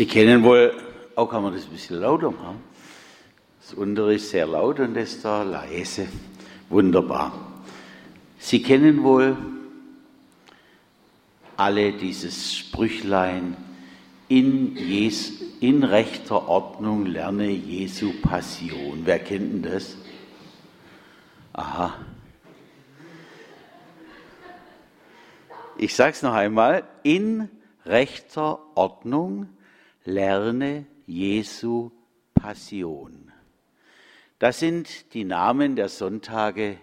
Sie kennen wohl, auch kann man das ein bisschen lauter machen. Das untere ist sehr laut und das da leise. Wunderbar. Sie kennen wohl alle dieses Sprüchlein, in, Jesu, in rechter Ordnung lerne Jesu Passion. Wer kennt denn das? Aha. Ich sage es noch einmal, in rechter Ordnung lerne Jesu Passion. Das sind die Namen der Sonntage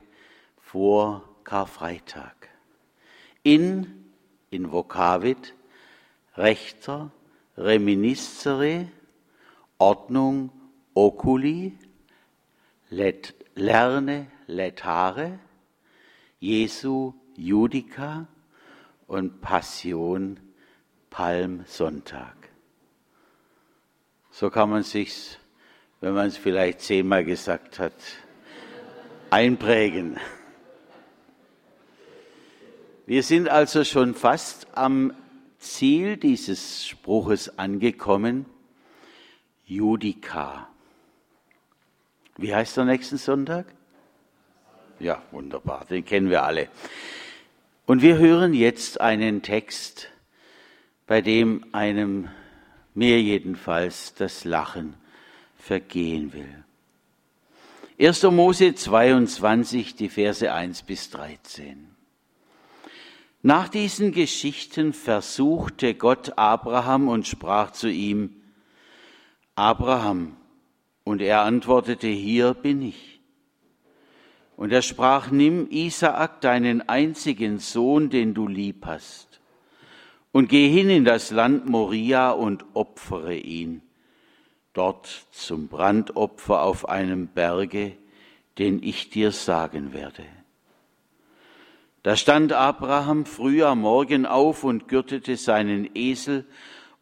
vor Karfreitag. In, in Vokavit, rechter, reminiscere, Ordnung, oculi, let, lerne, letare, Jesu, Judica und Passion, Palmsonntag. So kann man sich's, wenn man es vielleicht zehnmal gesagt hat, einprägen. Wir sind also schon fast am Ziel dieses Spruches angekommen. Judika. Wie heißt der nächsten Sonntag? Ja, wunderbar, den kennen wir alle. Und wir hören jetzt einen Text, bei dem einem mir jedenfalls das Lachen vergehen will. 1. Mose 22, die Verse 1 bis 13. Nach diesen Geschichten versuchte Gott Abraham und sprach zu ihm, Abraham, und er antwortete, hier bin ich. Und er sprach, nimm Isaak, deinen einzigen Sohn, den du lieb hast, und geh hin in das Land Moria und opfere ihn, dort zum Brandopfer auf einem Berge, den ich dir sagen werde. Da stand Abraham früh am Morgen auf und gürtete seinen Esel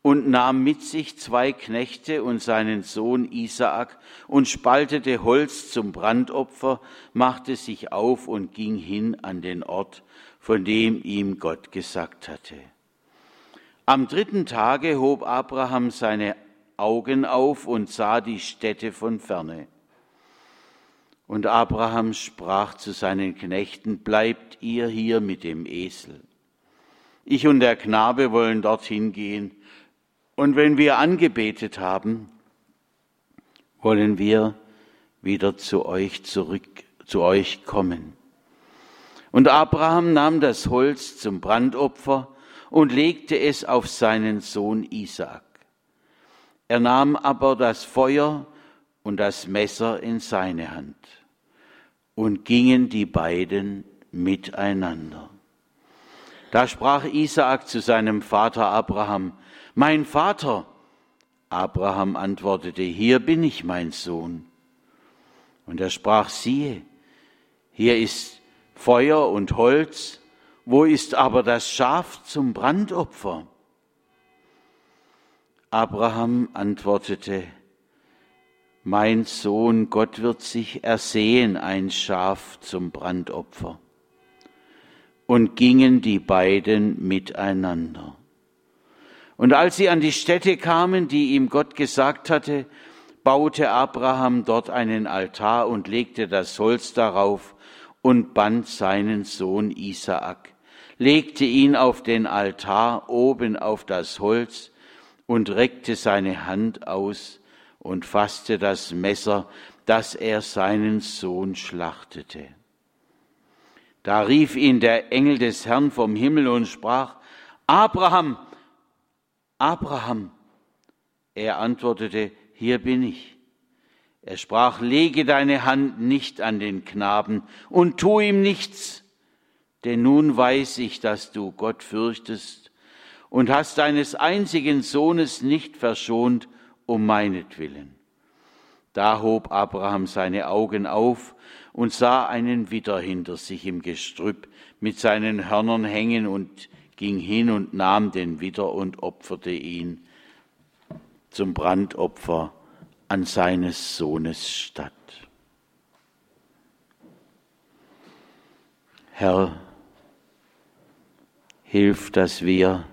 und nahm mit sich zwei Knechte und seinen Sohn Isaak und spaltete Holz zum Brandopfer, machte sich auf und ging hin an den Ort, von dem ihm Gott gesagt hatte. Am dritten Tage hob Abraham seine Augen auf und sah die Städte von ferne. Und Abraham sprach zu seinen Knechten, bleibt ihr hier mit dem Esel. Ich und der Knabe wollen dorthin gehen. Und wenn wir angebetet haben, wollen wir wieder zu euch zurück, zu euch kommen. Und Abraham nahm das Holz zum Brandopfer und legte es auf seinen Sohn Isaak. Er nahm aber das Feuer und das Messer in seine Hand. Und gingen die beiden miteinander. Da sprach Isaak zu seinem Vater Abraham, mein Vater. Abraham antwortete, hier bin ich, mein Sohn. Und er sprach, siehe, hier ist Feuer und Holz, wo ist aber das Schaf zum Brandopfer? Abraham antwortete, mein Sohn, Gott wird sich ersehen ein Schaf zum Brandopfer. Und gingen die beiden miteinander. Und als sie an die Stätte kamen, die ihm Gott gesagt hatte, baute Abraham dort einen Altar und legte das Holz darauf und band seinen Sohn Isaak, legte ihn auf den Altar oben auf das Holz und reckte seine Hand aus und fasste das Messer, dass er seinen Sohn schlachtete. Da rief ihn der Engel des Herrn vom Himmel und sprach, Abraham, Abraham. Er antwortete, hier bin ich. Er sprach, lege deine Hand nicht an den Knaben und tu ihm nichts, denn nun weiß ich, dass du Gott fürchtest und hast deines einzigen Sohnes nicht verschont, um meinetwillen. Da hob Abraham seine Augen auf und sah einen Widder hinter sich im Gestrüpp mit seinen Hörnern hängen und ging hin und nahm den Widder und opferte ihn zum Brandopfer an seines Sohnes statt. Herr, hilf, dass wir,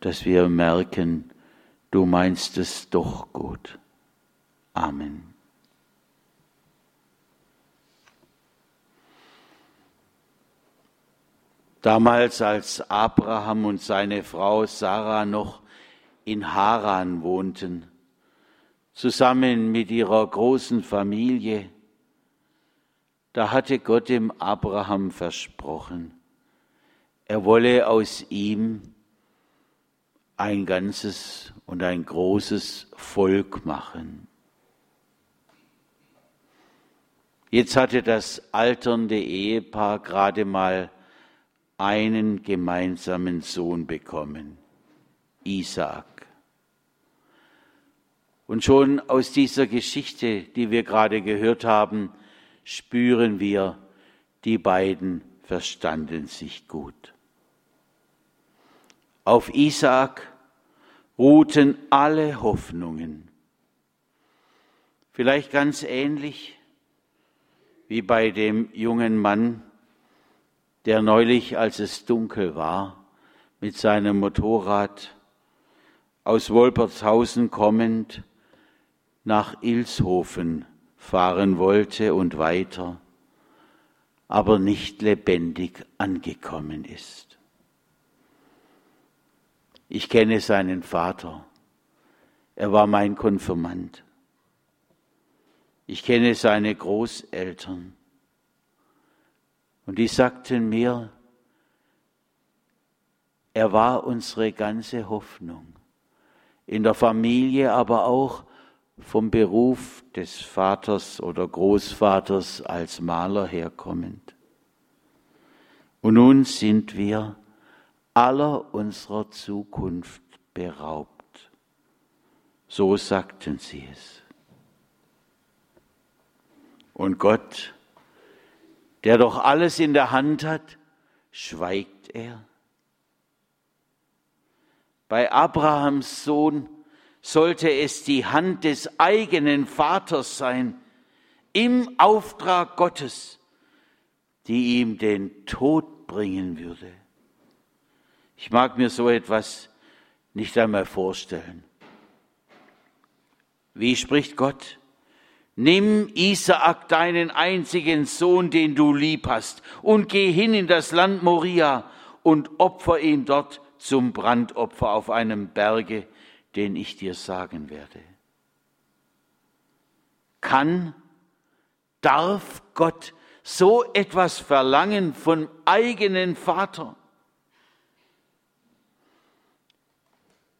dass wir merken, du meinst es doch gut. Amen. Damals, als Abraham und seine Frau Sarah noch in Haran wohnten, zusammen mit ihrer großen Familie, da hatte Gott dem Abraham versprochen, er wolle aus ihm ein ganzes und ein großes Volk machen. Jetzt hatte das alternde Ehepaar gerade mal einen gemeinsamen Sohn bekommen, Isaak. Und schon aus dieser Geschichte, die wir gerade gehört haben, spüren wir, die beiden verstanden sich gut. Auf Isaak ruhten alle Hoffnungen. Vielleicht ganz ähnlich wie bei dem jungen Mann, der neulich, als es dunkel war, mit seinem Motorrad aus Wolpertshausen kommend nach Ilshofen fahren wollte und weiter, aber nicht lebendig angekommen ist. Ich kenne seinen Vater. Er war mein Konfirmand. Ich kenne seine Großeltern. Und die sagten mir, er war unsere ganze Hoffnung. In der Familie, aber auch vom Beruf des Vaters oder Großvaters als Maler herkommend. Und nun sind wir aller unserer Zukunft beraubt. So sagten sie es. Und Gott, der doch alles in der Hand hat, schweigt er. Bei Abrahams Sohn sollte es die Hand des eigenen Vaters sein, im Auftrag Gottes, die ihm den Tod bringen würde. Ich mag mir so etwas nicht einmal vorstellen. Wie spricht Gott? Nimm Isaak, deinen einzigen Sohn, den du lieb hast, und geh hin in das Land Moria und opfer ihn dort zum Brandopfer auf einem Berge, den ich dir sagen werde. Kann, darf Gott so etwas verlangen vom eigenen Vater?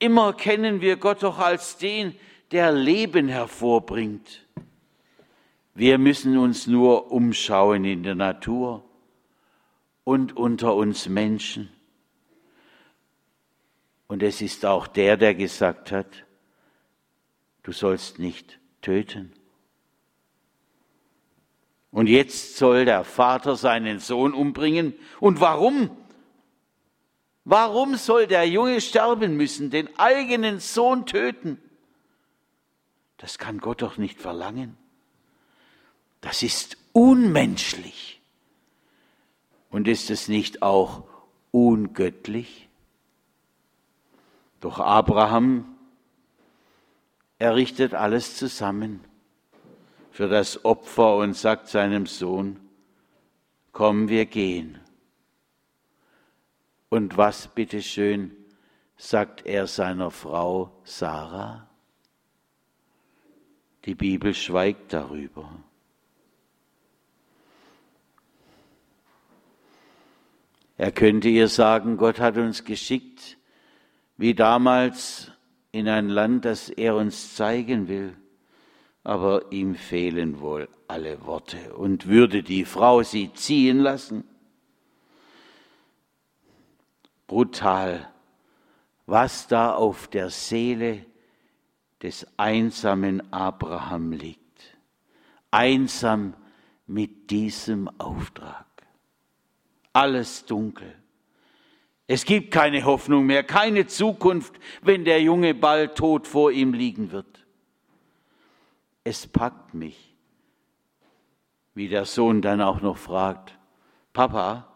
Immer kennen wir Gott doch als den, der Leben hervorbringt. Wir müssen uns nur umschauen in der Natur und unter uns Menschen. Und es ist auch der, der gesagt hat, du sollst nicht töten. Und jetzt soll der Vater seinen Sohn umbringen. Und warum? Warum soll der Junge sterben müssen, den eigenen Sohn töten? Das kann Gott doch nicht verlangen. Das ist unmenschlich. Und ist es nicht auch ungöttlich? Doch Abraham errichtet alles zusammen für das Opfer und sagt seinem Sohn, komm, wir gehen. Und was bitteschön sagt er seiner Frau Sarah? Die Bibel schweigt darüber. Er könnte ihr sagen, Gott hat uns geschickt, wie damals in ein Land, das er uns zeigen will. Aber ihm fehlen wohl alle Worte. Und würde die Frau sie ziehen lassen? Brutal, was da auf der Seele des einsamen Abraham liegt. Einsam mit diesem Auftrag. Alles dunkel. Es gibt keine Hoffnung mehr, keine Zukunft, wenn der Junge bald tot vor ihm liegen wird. Es packt mich, wie der Sohn dann auch noch fragt, Papa,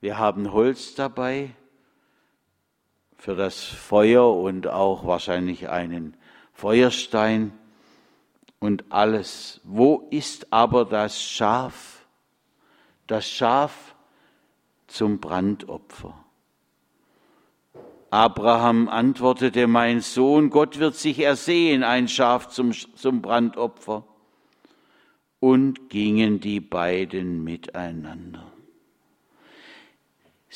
wir haben Holz dabei für das Feuer und auch wahrscheinlich einen Feuerstein und alles. Wo ist aber das Schaf? Das Schaf zum Brandopfer. Abraham antwortete, mein Sohn, Gott wird sich ersehen, ein Schaf zum, zum Brandopfer. Und gingen die beiden miteinander.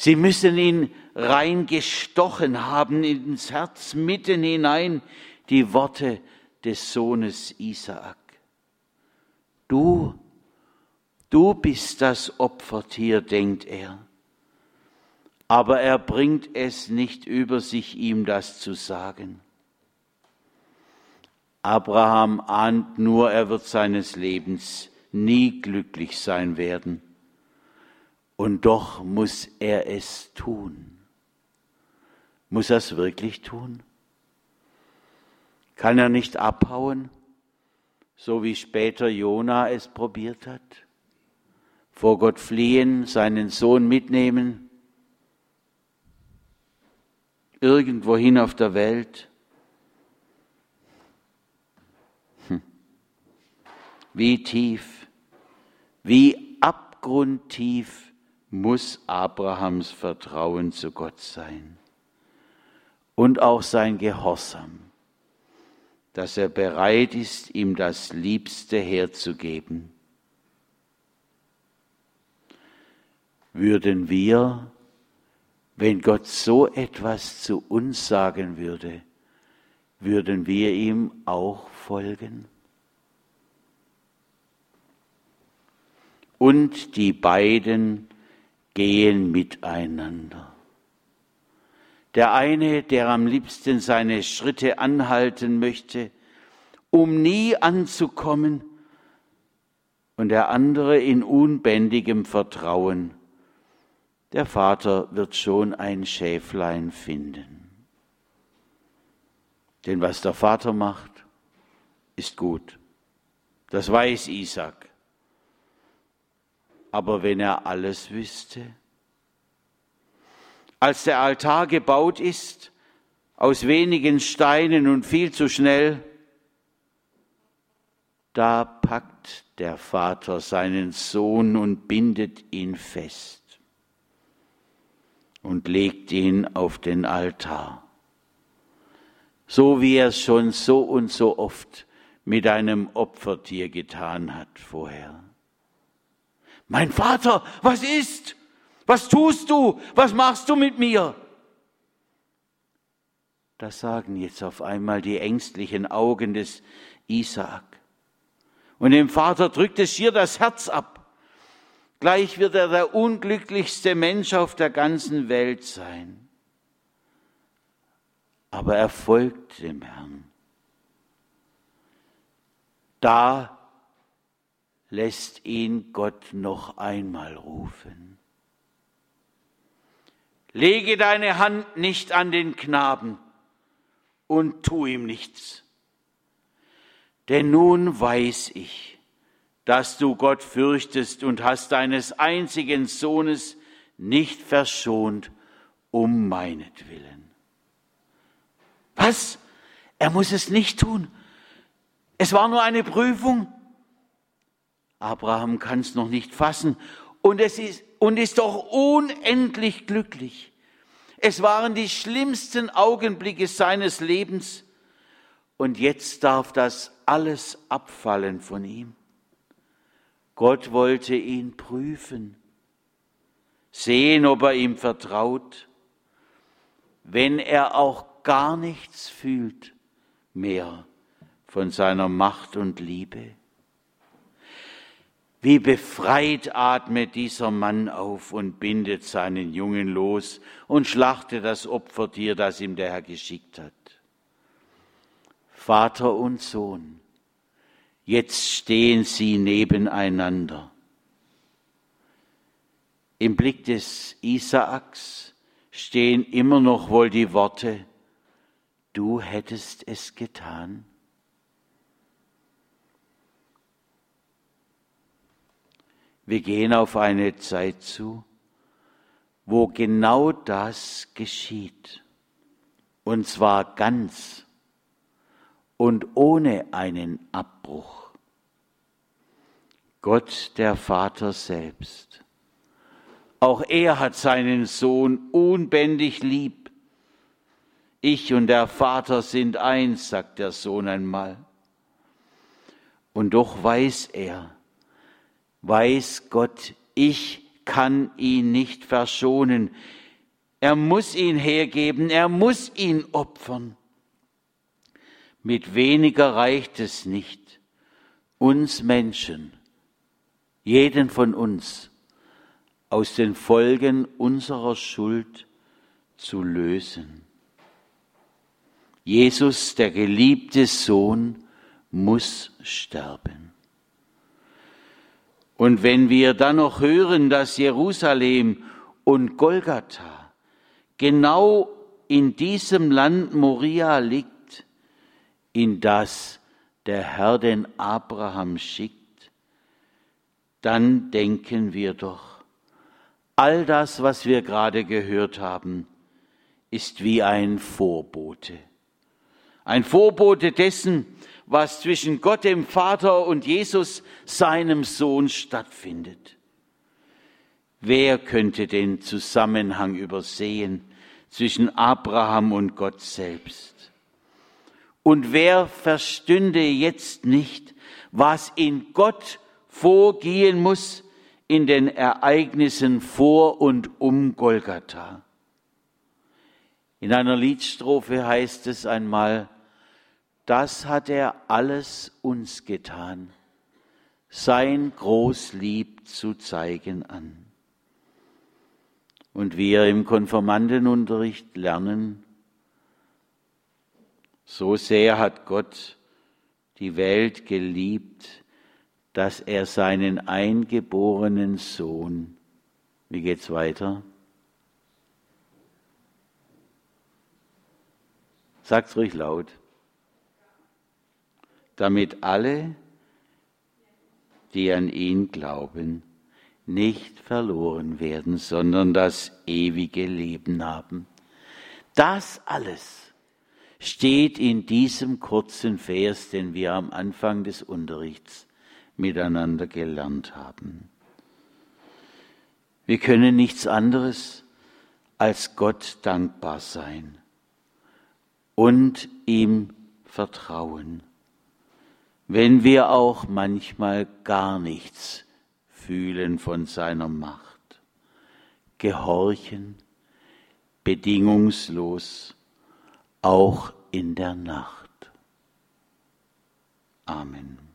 Sie müssen ihn reingestochen haben ins Herz, mitten hinein die Worte des Sohnes Isaak. Du, du bist das Opfertier, denkt er. Aber er bringt es nicht über sich, ihm das zu sagen. Abraham ahnt nur, er wird seines Lebens nie glücklich sein werden und doch muss er es tun. Muss er es wirklich tun? Kann er nicht abhauen, so wie später Jona es probiert hat? Vor Gott fliehen, seinen Sohn mitnehmen, irgendwohin auf der Welt? Hm. Wie tief, wie abgrundtief muss Abrahams Vertrauen zu Gott sein und auch sein Gehorsam, dass er bereit ist, ihm das Liebste herzugeben. Würden wir, wenn Gott so etwas zu uns sagen würde, würden wir ihm auch folgen? Und die beiden gehen miteinander. Der eine, der am liebsten seine Schritte anhalten möchte, um nie anzukommen, und der andere in unbändigem Vertrauen, der Vater wird schon ein Schäflein finden. Denn was der Vater macht, ist gut. Das weiß Isaac. Aber wenn er alles wüsste? Als der Altar gebaut ist, aus wenigen Steinen und viel zu schnell, da packt der Vater seinen Sohn und bindet ihn fest und legt ihn auf den Altar, so wie er es schon so und so oft mit einem Opfertier getan hat vorher. Mein Vater, was ist? Was tust du? Was machst du mit mir? Das sagen jetzt auf einmal die ängstlichen Augen des Isaak. Und dem Vater drückt es schier das Herz ab. Gleich wird er der unglücklichste Mensch auf der ganzen Welt sein. Aber er folgt dem Herrn. Da lässt ihn Gott noch einmal rufen. Lege deine Hand nicht an den Knaben und tu ihm nichts. Denn nun weiß ich, dass du Gott fürchtest und hast deines einzigen Sohnes nicht verschont um meinetwillen. Was? Er muss es nicht tun. Es war nur eine Prüfung. Abraham kann es noch nicht fassen und es ist, und ist doch unendlich glücklich. Es waren die schlimmsten Augenblicke seines Lebens und jetzt darf das alles abfallen von ihm. Gott wollte ihn prüfen, sehen, ob er ihm vertraut, wenn er auch gar nichts fühlt mehr von seiner Macht und Liebe. Wie befreit atmet dieser Mann auf und bindet seinen Jungen los und schlachtet das Opfertier, das ihm der Herr geschickt hat. Vater und Sohn, jetzt stehen sie nebeneinander. Im Blick des Isaaks stehen immer noch wohl die Worte, du hättest es getan. Wir gehen auf eine Zeit zu, wo genau das geschieht. und zwar ganz und ohne einen Abbruch. Gott der Vater selbst. Auch er hat seinen Sohn unbändig lieb. Ich und der Vater sind eins, sagt der Sohn einmal. Und doch weiß er, weiß Gott, ich kann ihn nicht verschonen. Er muss ihn hergeben, er muss ihn opfern. Mit weniger reicht es nicht, uns Menschen, jeden von uns, aus den Folgen unserer Schuld zu lösen. Jesus, der geliebte Sohn, muss sterben. Und wenn wir dann noch hören, dass Jerusalem und Golgatha genau in diesem Land Moria liegt, in das der Herr den Abraham schickt, dann denken wir doch, all das, was wir gerade gehört haben, ist wie ein Vorbote. Ein Vorbote dessen, was zwischen Gott dem Vater und Jesus, seinem Sohn, stattfindet. Wer könnte den Zusammenhang übersehen zwischen Abraham und Gott selbst? Und wer verstünde jetzt nicht, was in Gott vorgehen muss in den Ereignissen vor und um Golgatha? In einer Liedstrophe heißt es einmal, das hat er alles uns getan, sein Großlieb zu zeigen an. Und wir im Konformantenunterricht lernen, so sehr hat Gott die Welt geliebt, dass er seinen eingeborenen Sohn, wie geht's weiter? Sagt's ruhig laut damit alle, die an ihn glauben, nicht verloren werden, sondern das ewige Leben haben. Das alles steht in diesem kurzen Vers, den wir am Anfang des Unterrichts miteinander gelernt haben. Wir können nichts anderes als Gott dankbar sein und ihm vertrauen wenn wir auch manchmal gar nichts fühlen von seiner Macht. Gehorchen bedingungslos, auch in der Nacht. Amen.